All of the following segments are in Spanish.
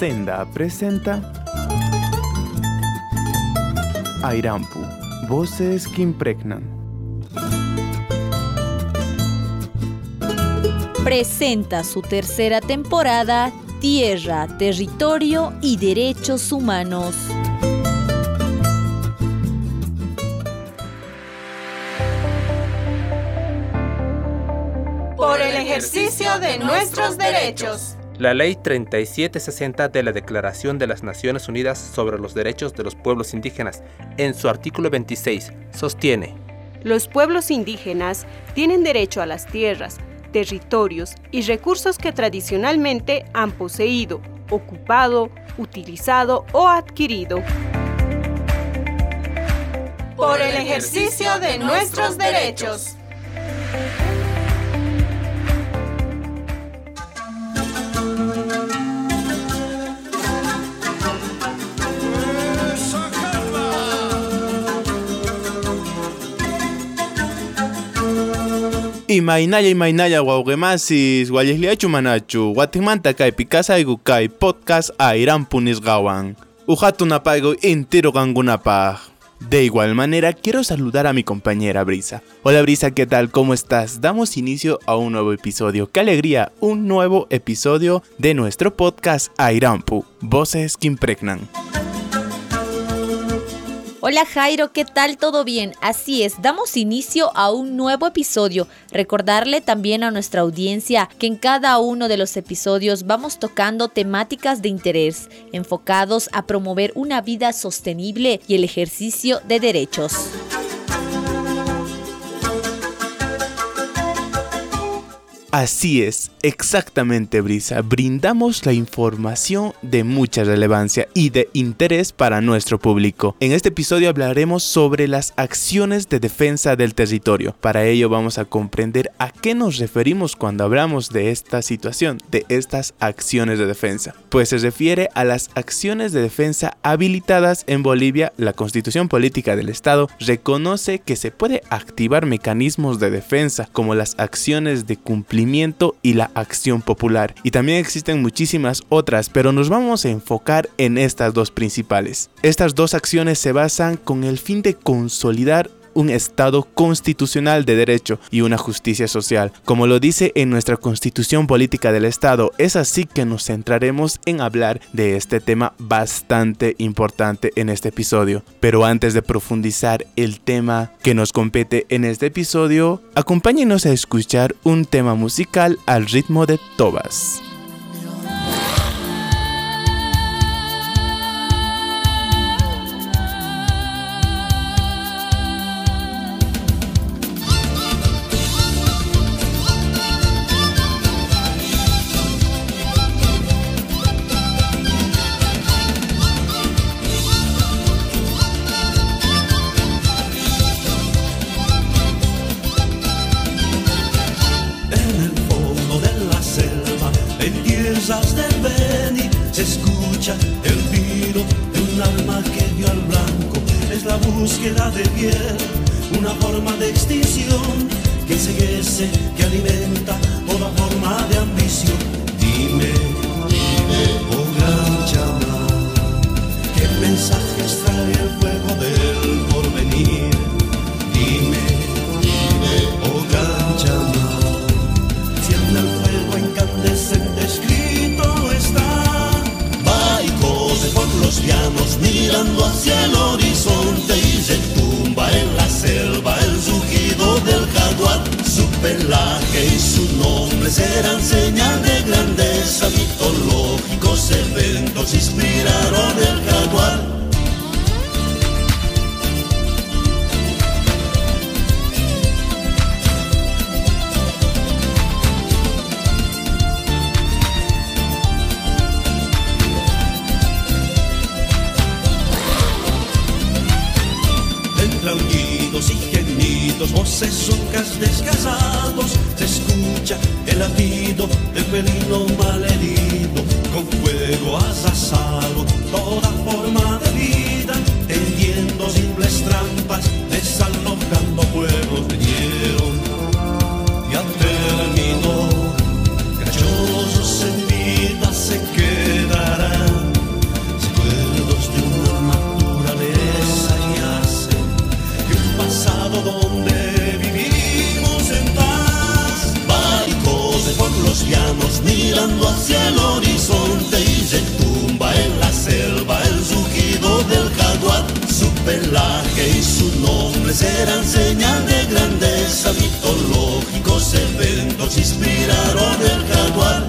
Senda presenta Airampu, voces que impregnan. Presenta su tercera temporada Tierra, Territorio y Derechos Humanos. Por el ejercicio de nuestros derechos. La Ley 3760 de la Declaración de las Naciones Unidas sobre los Derechos de los Pueblos Indígenas, en su artículo 26, sostiene, Los pueblos indígenas tienen derecho a las tierras, territorios y recursos que tradicionalmente han poseído, ocupado, utilizado o adquirido. Por el ejercicio de nuestros derechos. Imaynaya imaynaya wawqimasis wallesliachu manachu Guatemanta kaypi kasaygu kay podcast Airampu nisqawan Ujatunapaygu intiro kankunapaj De igual manera, quiero saludar a mi compañera Brisa. Hola Brisa, ¿qué tal? ¿Cómo estás? Damos inicio a un nuevo episodio. ¡Qué alegría! Un nuevo episodio de nuestro podcast Airampu, Voces que Impregnan. Hola Jairo, ¿qué tal? ¿Todo bien? Así es, damos inicio a un nuevo episodio. Recordarle también a nuestra audiencia que en cada uno de los episodios vamos tocando temáticas de interés enfocados a promover una vida sostenible y el ejercicio de derechos. Así es, exactamente Brisa, brindamos la información de mucha relevancia y de interés para nuestro público. En este episodio hablaremos sobre las acciones de defensa del territorio. Para ello vamos a comprender a qué nos referimos cuando hablamos de esta situación, de estas acciones de defensa. Pues se refiere a las acciones de defensa habilitadas en Bolivia. La constitución política del Estado reconoce que se puede activar mecanismos de defensa como las acciones de cumplimiento y la acción popular. Y también existen muchísimas otras, pero nos vamos a enfocar en estas dos principales. Estas dos acciones se basan con el fin de consolidar un Estado constitucional de derecho y una justicia social. Como lo dice en nuestra constitución política del Estado, es así que nos centraremos en hablar de este tema bastante importante en este episodio. Pero antes de profundizar el tema que nos compete en este episodio, acompáñenos a escuchar un tema musical al ritmo de Tobas. Al blanco. Es la búsqueda de piel, una forma de extinción que enseguece, que alimenta toda forma de ambición. Dime, dime, oh gran chamán, qué mensajes trae el fuego del. Mirando hacia el horizonte Y retumba en la selva el rugido del jaguar. Su pelaje y su nombre serán señal de grandeza. Mitológicos eventos inspiraron el jaguar voces sucas desgasados, se escucha el latido del felino malherido, con fuego asasado, toda forma de vida, tendiendo simples trampas, desalojando pueblos serán señal de grandeza, mitológicos eventos inspiraron el jaguar.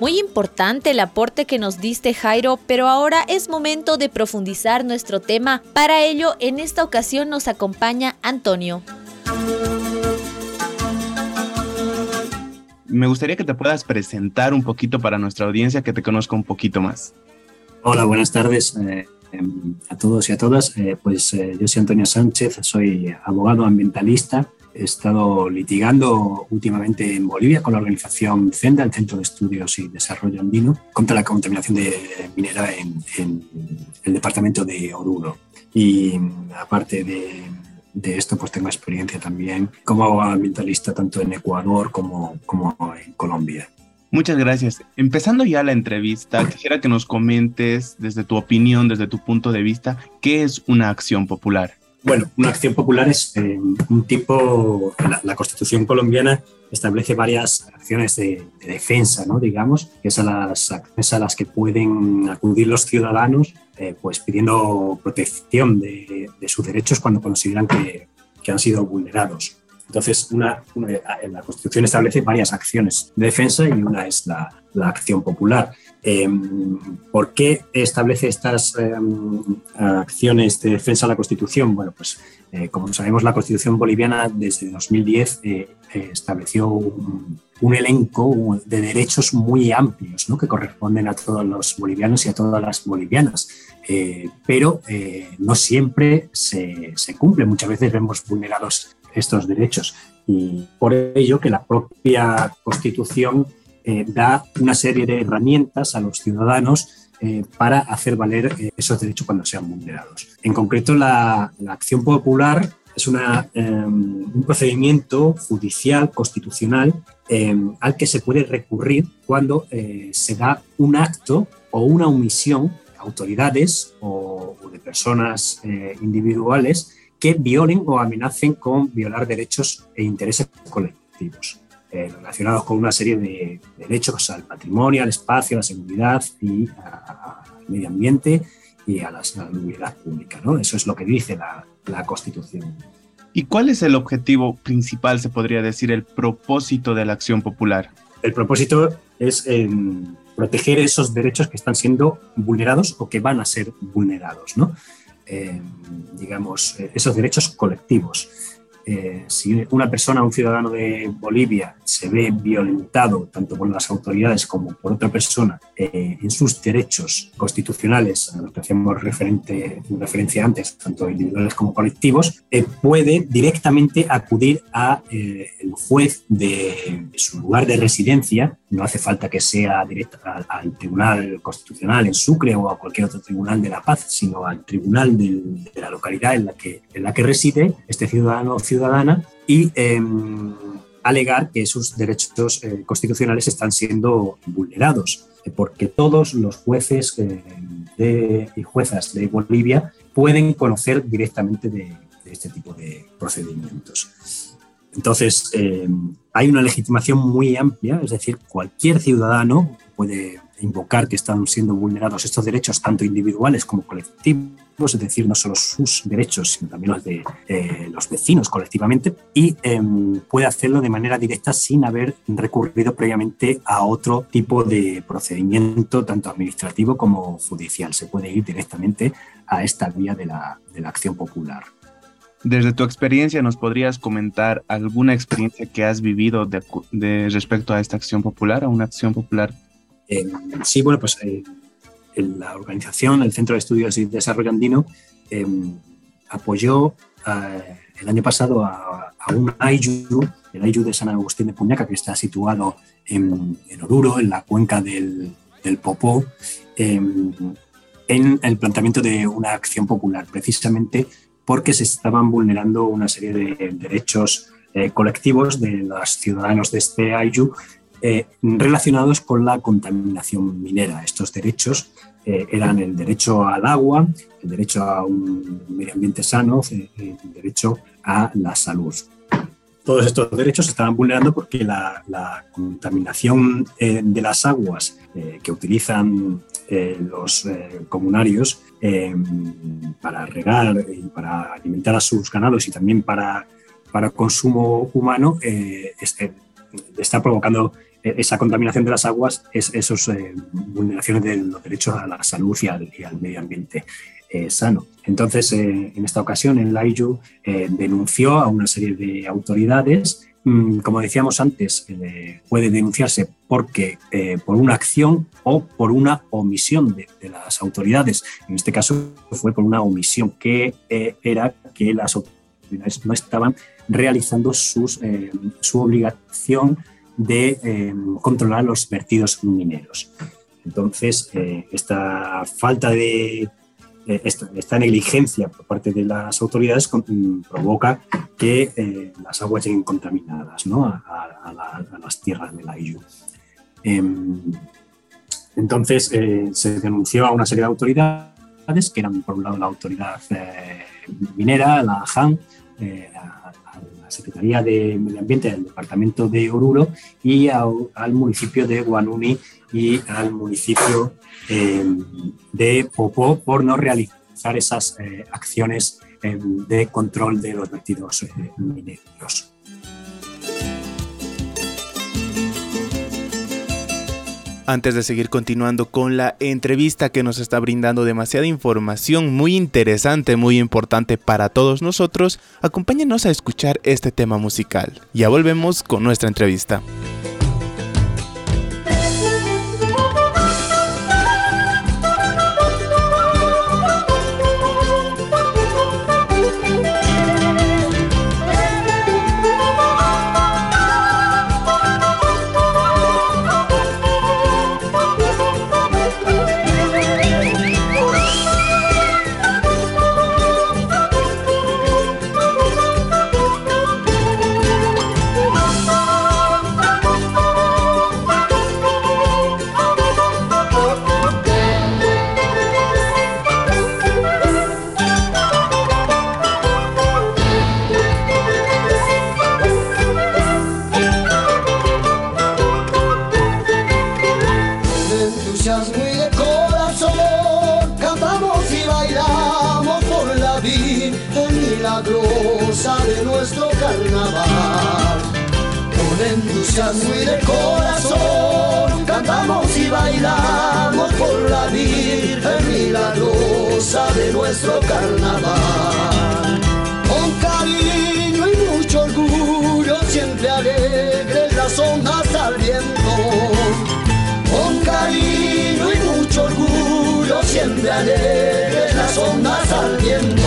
Muy importante el aporte que nos diste Jairo, pero ahora es momento de profundizar nuestro tema. Para ello, en esta ocasión nos acompaña Antonio. Me gustaría que te puedas presentar un poquito para nuestra audiencia, que te conozca un poquito más. Hola, buenas tardes eh, em, a todos y a todas. Eh, pues eh, yo soy Antonio Sánchez, soy abogado ambientalista He estado litigando últimamente en Bolivia con la organización CENDA, el Centro de Estudios y Desarrollo Andino, contra la contaminación de minera en, el departamento de Oruro. Y aparte de, de, esto, pues tengo experiencia también como ambientalista tanto en Ecuador como, como en Colombia. Muchas gracias. Empezando ya la entrevista, quisiera que nos comentes desde tu opinión, desde tu punto de vista, qué es una acción popular. Bueno, una acción popular es eh, un tipo, la, Constitución colombiana establece varias acciones de, defensa, ¿no? digamos, que es a las acciones a las que pueden acudir los ciudadanos eh, pues pidiendo protección de, sus derechos cuando consideran que han sido vulnerados. Entonces, una, la Constitución establece varias acciones de defensa y una es la, la acción popular. Em, ¿Por qué establece estas em, acciones de defensa de la Constitución? Bueno, pues eh, como sabemos, la Constitución boliviana desde 2010 eh, eh, estableció un, elenco de derechos muy amplios ¿no? que corresponden a todos los bolivianos y a todas las bolivianas. pero no siempre se, se cumple. Muchas veces vemos vulnerados estos derechos y por ello que la propia Constitución eh, da una serie de herramientas a los ciudadanos eh, para hacer valer eh, esos derechos cuando sean vulnerados. En concreto, la, acción popular es una, un procedimiento judicial, constitucional, al que se puede recurrir cuando se da un acto o una omisión de autoridades o de personas individuales que violen o amenacen con violar derechos e intereses colectivos. Eh, relacionados con una serie de derechos al patrimonio, al espacio, a la seguridad y al medio ambiente y a la salubridad pública. ¿no? Eso es lo que dice la, la Constitución. ¿Y cuál es el objetivo principal, se podría decir, el propósito de la acción popular? El propósito es em, proteger esos derechos que están siendo vulnerados o que van a ser vulnerados, ¿no? Em, digamos, eh, esos derechos colectivos. Eh, si una persona, un ciudadano de Bolivia, se ve violentado tanto por las autoridades como por otra persona eh, en sus derechos constitucionales, a los que referente, referencia antes, tanto individuales como colectivos, eh, puede directamente acudir al juez de su lugar de residencia. No hace falta que sea directo al, Tribunal Constitucional en Sucre o a cualquier otro tribunal de la paz, sino al tribunal de la localidad en la que, en la que reside este ciudadano o ciudadana y em, alegar que sus derechos eh, constitucionales están siendo vulnerados, eh, porque todos los jueces eh, y juezas de Bolivia pueden conocer directamente de, este tipo de procedimientos. Entonces, em, hay una legitimación muy amplia, es decir, cualquier ciudadano puede invocar que están siendo vulnerados estos derechos, tanto individuales como colectivos es decir, no solo sus derechos, sino también los de eh, los vecinos colectivamente, y em, puede hacerlo de manera directa sin haber recurrido previamente a otro tipo de procedimiento, tanto administrativo como judicial. Se puede ir directamente a esta vía de la, de la acción popular. Desde tu experiencia, ¿nos podrías comentar alguna experiencia que has vivido de, respecto a esta acción popular, a una acción popular? Em, sí, bueno, pues eh, la organización, el Centro de Estudios y Desarrollo Andino, em, apoyó eh, el año pasado a, un AIJU, el AIJU de San Agustín de Puñaca, que está situado en, Oruro, en la cuenca del, Popó, em, en el planteamiento de una acción popular, precisamente porque se estaban vulnerando una serie de derechos eh, colectivos de los ciudadanos de este AIJU eh, relacionados con la contaminación minera. Estos derechos eh, eran el derecho al agua, el derecho a un medio ambiente sano, eh, el derecho a la salud. todos estos derechos se estaban vulnerando porque la, contaminación de las aguas que utilizan los comunarios para regar y para alimentar a sus ganados y también para, para consumo humano este, está provocando esa contaminación de las aguas, es, esas vulneraciones de los derechos a la salud y al, medio ambiente. Eh, sano. Entonces, eh, en esta ocasión, el eh, denunció a una serie de autoridades. Mm, como decíamos antes, puede denunciarse porque por una acción o por una omisión de, las autoridades. En este caso fue por una omisión que era que las autoridades no estaban realizando su obligación de controlar los vertidos mineros. Entonces, esta falta de, eh, esta, negligencia por parte de las autoridades mm, provoca que eh, las aguas lleguen contaminadas a, las tierras de la IU. Em, entonces eh, se denunció a una serie de autoridades, que eran por un lado la autoridad minera, la AJAN, la Secretaría de Medio Ambiente del Departamento de Oruro y al municipio de Guanuni y al municipio eh, de Popó por no realizar esas eh, acciones eh, de control de los vertidos mineros. Antes de seguir continuando con la entrevista que nos está brindando demasiada información muy interesante, muy importante para todos nosotros, acompáñenos a escuchar este tema musical. Ya volvemos con nuestra entrevista. in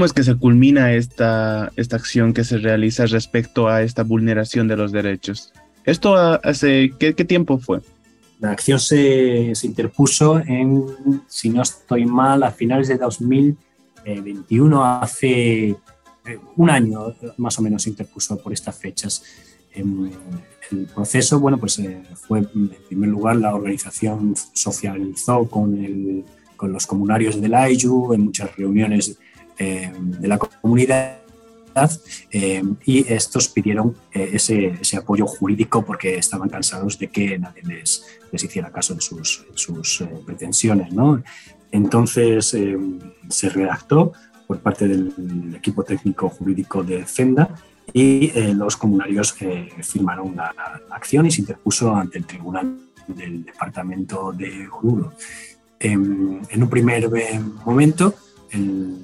¿Cómo es que se culmina esta, esta acción que se realiza respecto a esta vulneración de los derechos? ¿Esto hace qué, tiempo fue? La acción se, se, interpuso en, si no estoy mal, a finales de 2021, hace eh, un año más o menos se interpuso por estas fechas. Em, el proceso, bueno, pues eh, fue en primer lugar la organización socializó con, el, con los comunarios del AIJU en muchas reuniones eh, de la comunidad y estos pidieron ese, ese, apoyo jurídico porque estaban cansados de que nadie les, les hiciera caso de sus, sus pretensiones. ¿no? Entonces se redactó por parte del equipo técnico jurídico de Zenda y eh, los comunarios eh, firmaron una acción y se interpuso ante el tribunal del departamento de Oruro. En, un primer eh, momento, el,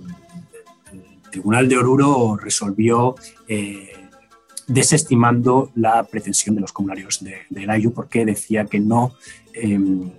tribunal de Oruro resolvió desestimando la pretensión de los comunarios de, de porque decía que no em,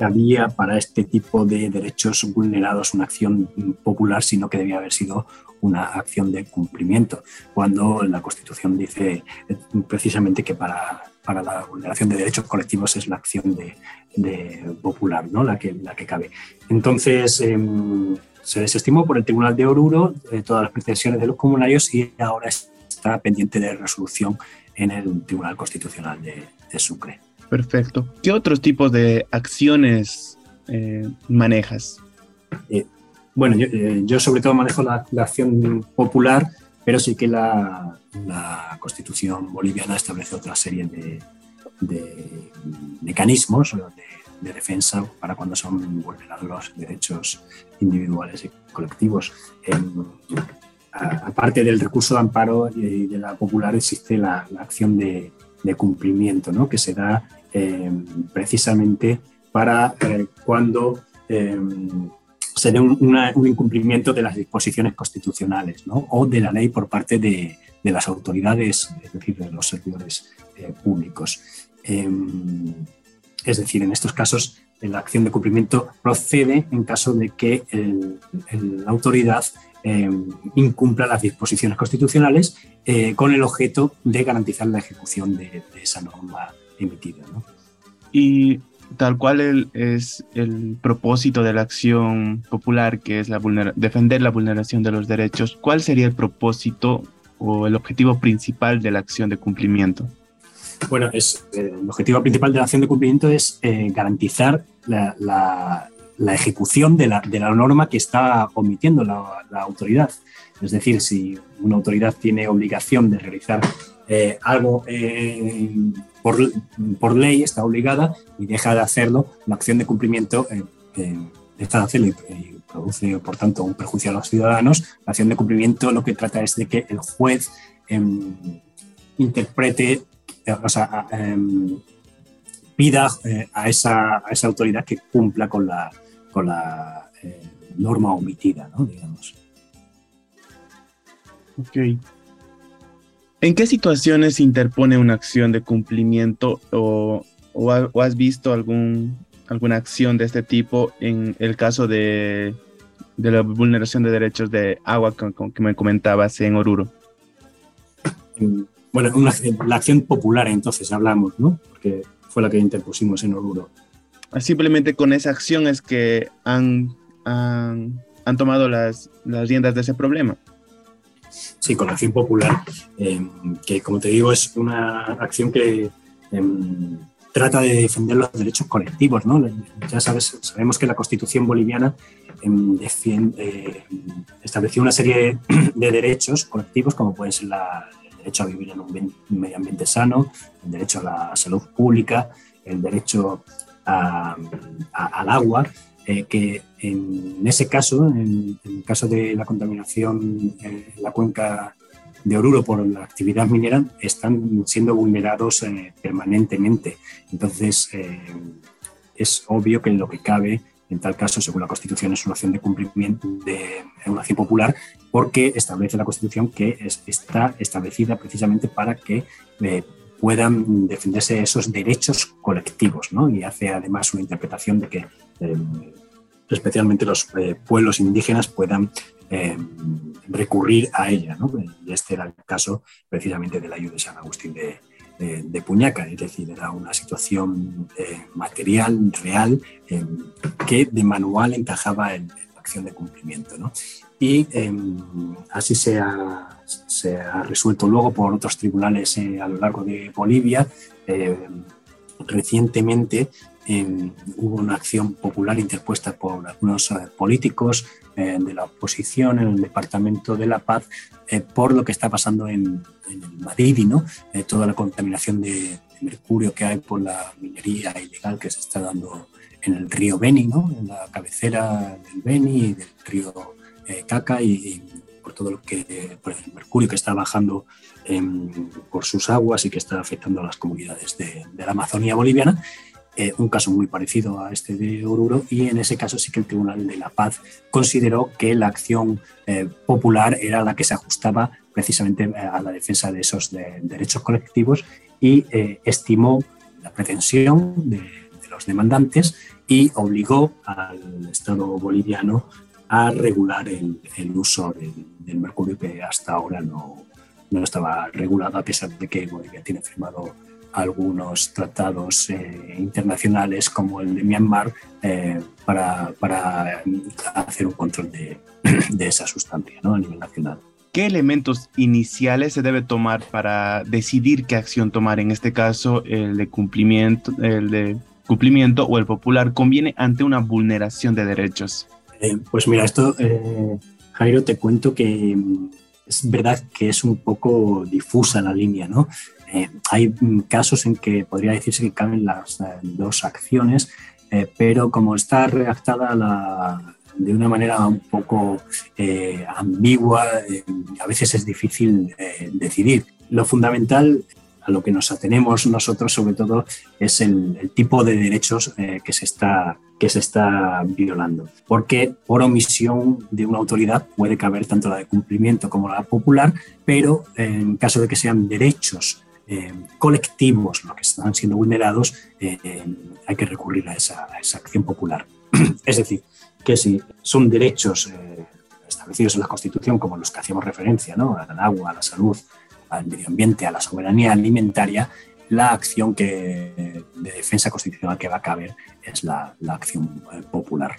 había para este tipo de derechos vulnerados una acción popular, sino que debía haber sido una acción de cumplimiento, cuando la Constitución dice eh, precisamente que para, para la vulneración de derechos colectivos es la acción de, popular ¿no? la, que, la que cabe. Entonces, em, se desestimó por el Tribunal de Oruro eh, todas las pretensiones de los comunarios y ahora está pendiente de resolución en el Tribunal Constitucional de Sucre. Perfecto. ¿Qué otros tipos de acciones eh, manejas? Eh, bueno, eh, yo, sobre todo manejo la, acción popular, pero sí que la, Constitución boliviana establece otra serie de, mecanismos de, defensa para cuando son vulnerados los derechos individuales y colectivos. aparte del recurso de amparo y de la popular existe la, acción de, cumplimiento, ¿no? que se da eh, precisamente para eh, cuando eh, se dé un, incumplimiento de las disposiciones constitucionales o de la ley por parte de, las autoridades, es decir, de los servidores públicos. Es decir, en estos casos la acción de cumplimiento procede en caso de que la autoridad incumpla las disposiciones constitucionales con el objeto de garantizar la ejecución de, esa norma emitida. Y tal cual es el propósito de la acción popular, que es la defender la vulneración de los derechos, ¿cuál sería el propósito o el objetivo principal de la acción de cumplimiento? Bueno, es, eh, el objetivo principal de la acción de cumplimiento es eh, garantizar la, ejecución de la, de la, norma que está omitiendo la, autoridad. Es decir, si una autoridad tiene obligación de realizar eh, algo por, por, ley, está obligada y deja de hacerlo, la acción de cumplimiento deja de hacerlo y, produce, por tanto, un perjuicio a los ciudadanos. La acción de cumplimiento lo que trata es de que el juez em, interprete, o sea, em, pida a, esa, a, esa, autoridad que cumpla con la, con la norma omitida, ¿no? digamos. Ok. ¿En qué situaciones interpone una acción de cumplimiento o, has visto algún, alguna acción de este tipo en el caso de, la vulneración de derechos de agua que, que me comentabas en Oruro? Bueno, la acción popular entonces hablamos, ¿no? Porque fue la que interpusimos en Oruro. Simplemente con esa acción es que han, han, tomado las, las riendas de ese problema. Sí, con la acción popular, em, que como te digo es una acción que em, trata de defender los derechos colectivos. ¿no? Ya sabes, sabemos que la Constitución boliviana em, defiende, estableció una serie de derechos colectivos, como pueden ser el derecho a vivir en un medio ambiente sano, el derecho a la salud pública, el derecho al agua, eh, que en ese caso, en, el caso de la contaminación en la cuenca de Oruro por la actividad minera, están siendo vulnerados eh, permanentemente. Entonces, eh, es obvio que lo que cabe, en tal caso, según la Constitución, es una acción de cumplimiento de una acción popular, porque establece la Constitución que está establecida precisamente para que puedan defenderse esos derechos colectivos, ¿no? Y hace además una interpretación de que eh, especialmente los eh, pueblos indígenas puedan eh, recurrir a ella, ¿no? Y este era el caso precisamente de la ayuda de San Agustín de, Puñaca, es decir, era una situación material, real, que de manual encajaba en, la acción de cumplimiento, ¿no? Y así se ha se ha resuelto luego por otros tribunales eh, a lo largo de Bolivia. Eh, recientemente hubo una acción popular interpuesta por algunos políticos de la oposición en el Departamento de la Paz por lo que está pasando en, en Madrid, ¿no? toda la contaminación de, mercurio que hay por la minería ilegal que se está dando en el río Beni, ¿no? en la cabecera del Beni y del río eh, Caca y, por todo lo que por el mercurio que está bajando por sus aguas y que está afectando a las comunidades de, la Amazonía boliviana. Eh, un caso muy parecido a este de Oruro y en ese caso sí que el Tribunal de la Paz consideró que la acción eh, popular era la que se ajustaba precisamente a la defensa de esos derechos colectivos y eh, estimó la pretensión de, los demandantes y obligó al Estado boliviano a regular el, uso del, mercurio que hasta ahora no, no, estaba regulado, a pesar de que Bolivia tiene firmado algunos tratados eh, internacionales como el de Myanmar eh, para, para, hacer un control de, de esa sustancia ¿no? a nivel nacional. ¿Qué elementos iniciales se debe tomar para decidir qué acción tomar? En este caso, el de cumplimiento, el de cumplimiento o el popular conviene ante una vulneración de derechos. Eh, pues mira, esto, eh, Jairo, te cuento que mm, es verdad que es un poco difusa la línea, ¿no? Eh, hay mm, casos en que podría decirse que caben las dos acciones, pero como está redactada de una manera un poco eh, ambigua, eh, a veces es difícil eh, decidir. Lo fundamental a lo que nos atenemos nosotros sobre todo es el, tipo de derechos que, se está, que se está violando. Porque por omisión de una autoridad puede caber tanto la de cumplimiento como la popular, pero en caso de que sean derechos colectivos los que están siendo vulnerados, hay que recurrir a esa, acción popular. es decir, que si son derechos eh, establecidos en la Constitución, como los que hacíamos referencia, ¿no? al agua, a la salud, al medio ambiente, a la soberanía alimentaria, la acción que, de defensa constitucional que va a caber es la, acción eh, popular.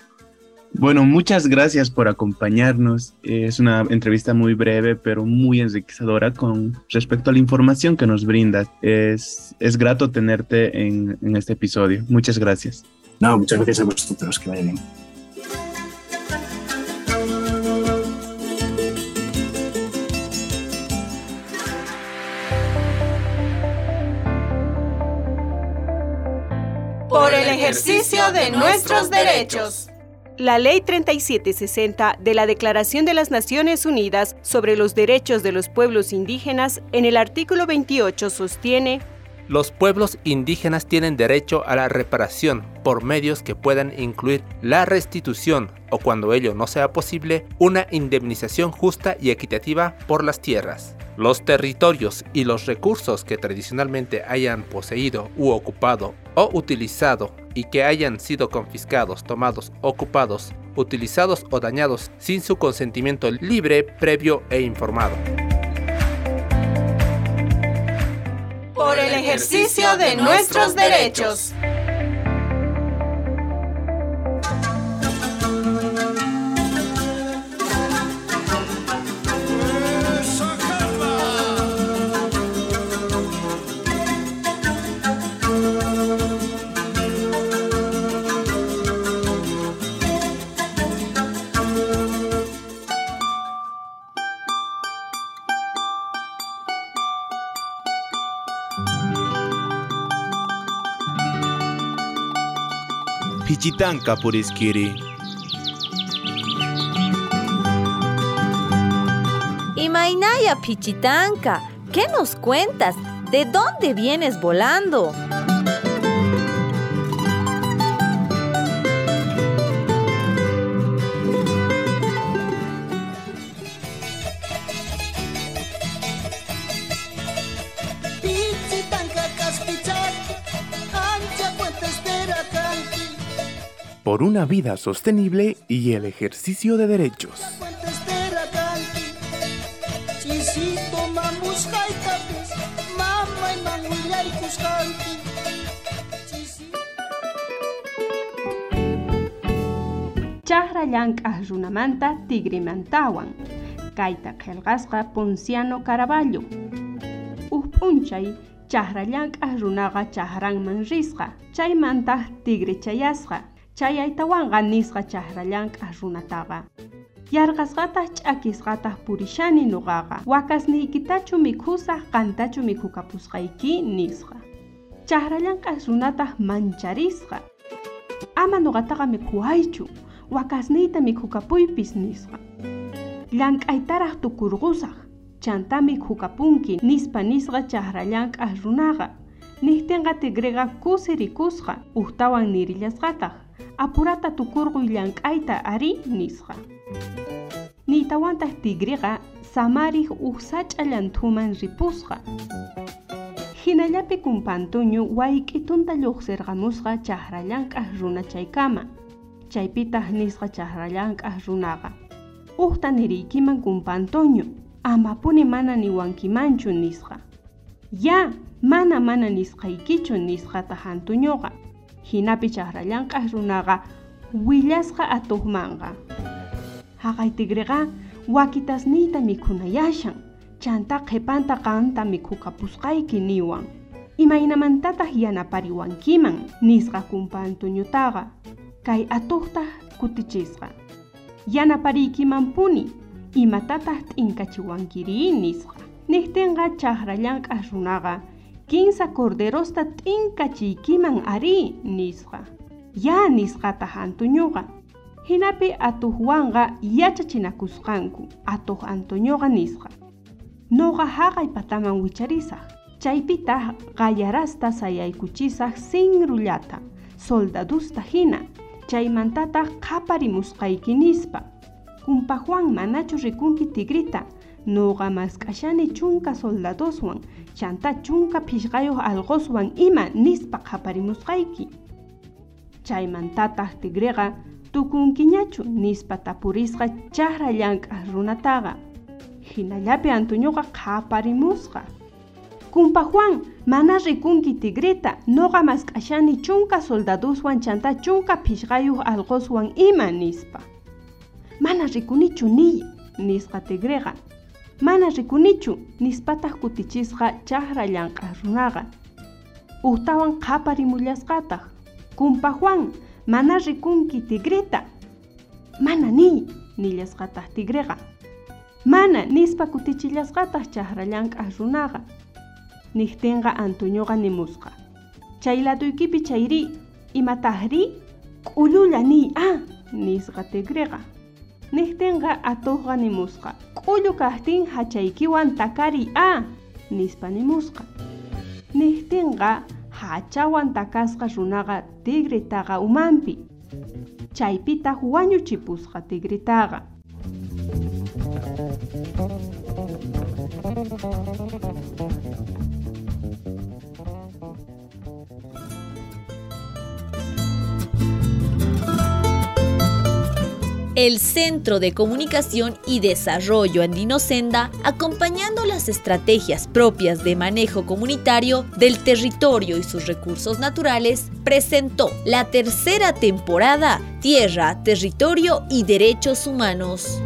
Bueno, muchas gracias por acompañarnos. Es una entrevista muy breve, pero muy enriquecedora con respecto a la información que nos brindas. Es, es grato tenerte en, en este episodio. Muchas gracias. No, muchas gracias a vosotros. Que vaya bien. ejercicio de nuestros derechos. La Ley 3760 de la Declaración de las Naciones Unidas sobre los Derechos de los Pueblos Indígenas en el artículo 28 sostiene los pueblos indígenas tienen derecho a la reparación por medios que puedan incluir la restitución o cuando ello no sea posible, una indemnización justa y equitativa por las tierras. Los territorios y los recursos que tradicionalmente hayan poseído u ocupado o utilizado y que hayan sido confiscados, tomados, ocupados, utilizados o dañados sin su consentimiento libre, previo e informado. Por el ejercicio de nuestros derechos. Pichitanka Puriskiri. Imainaya Pichitanka, ¿qué nos cuentas? ¿De dónde vienes volando? Por una vida sostenible y el ejercicio de derechos. Chahra llank'aq runamanta tigrimantawan kayta qillqasqa Ponciano Caraballo. Uj p'unchay chahrallanq'aj runaqa chahranman risqa chaymantaq tigre chayasqa chayaytawanqa nisqa chahrallanq'aj runataqa. Yarqasqataq ch'akisqataq purishani nuqaqa. Wakasniykitachu mikhusaq qantachu mikhukapusqayki nisqa. Chahrallanq'aj runataq mancharisqa. Ama nuqataqa mikhuwaychu wakasniyta mikhukapuypis nisqa. Llank'aytaraq tukurqusaq chantami hukapunki nispa nisqa chahrallanq'aj runaqa. Nihtinqa tigreqa kusirikusqa uhtawan nirillasqataq apurata tukurquy llank'ayta ari nisqa. Niytawantaq tigreqa samarij uhsach'a llanthuman ripusqa. Hinallapi kumpantuñu wayk'itunta lluqsirqamusqa chahrallanq'aj runa chaykama. Chaypitaq nisqa chahrallanq'aj runaqa. Uhta niriykiman kumpantuñu. Amapuni mana niwankimanchu nisqa. Ya mana mana nisqaykichu nisqata hantuñuqa hinapi chahrallanq'aj runaqa willasqa atuqmanqa tigreqa wakitasniyta mikhunayashan chanta qhipanta qanta mikhukapusqayki niwan. Imaynamantataq yanapariwankiman nisqa kumpantuñutaqa kay atuqtaq kutichisqa yanaparikimanpuni imatataq t'inkachiwankiri nisqa. Nihtinqa chahrallanq'aj runaqa kinsa corderosta t'inkachikiman ari nisqa. Ya nisqata hantuñuqa hinapi atuqwanqa yachachinakusqanku atuq antoñuqa nisqa. Nuqa haqay pataman wicharisaq. Chaypitaq qallarasta sayaykuchisaq sinrullata soldadusta hina. Chaymantataq qaparimusqayki nispa. Kumpaqwan manachu rikunki tigrita nuqa mask'ashani chunka soldadoswan chanta chunka phishqayuq alqoswan ima nispa qaparimusqayki chaymantataq tigreqa tukunkiñachu nispa tapurisqa chahra llank'aq runataqa. Hinallapi antuñuqa qhaparimusqa. Kumpa Juan mana rikunki tigrita noqa mask'ashani chunka soldaduswan chanta chunka phishqayuq alqoswan ima nispa. Mana rikunichu niy nisqa tigreqa mana rikunichu nispataq kutichisqa chahra llank'aq runaqa. Uhtawan qaparimullasqataq kumpa Juan mana rikunki tigrita mana niy nillasqataq tigreqa. Mana nispa kutichillasqataq chahra llank'aq runaqa. Nihtinqa antuñuqa nimusqa. Chaylatuykipi chayri imataqri k'ullulla niy a nisqa tigreqa Nihtinqa atuqqa nimusqa. k'ullu kaqtin hachaykiwan takari a nispa nimusqa. Nihtinqa hachawan takasqa runaqa tigritaqa umanpi. Chaypita wañuchipusqa tigritaqa. El Centro de Comunicación y Desarrollo Andino Senda, acompañando las estrategias propias de manejo comunitario del territorio y sus recursos naturales, presentó la tercera temporada Tierra, Territorio y Derechos Humanos.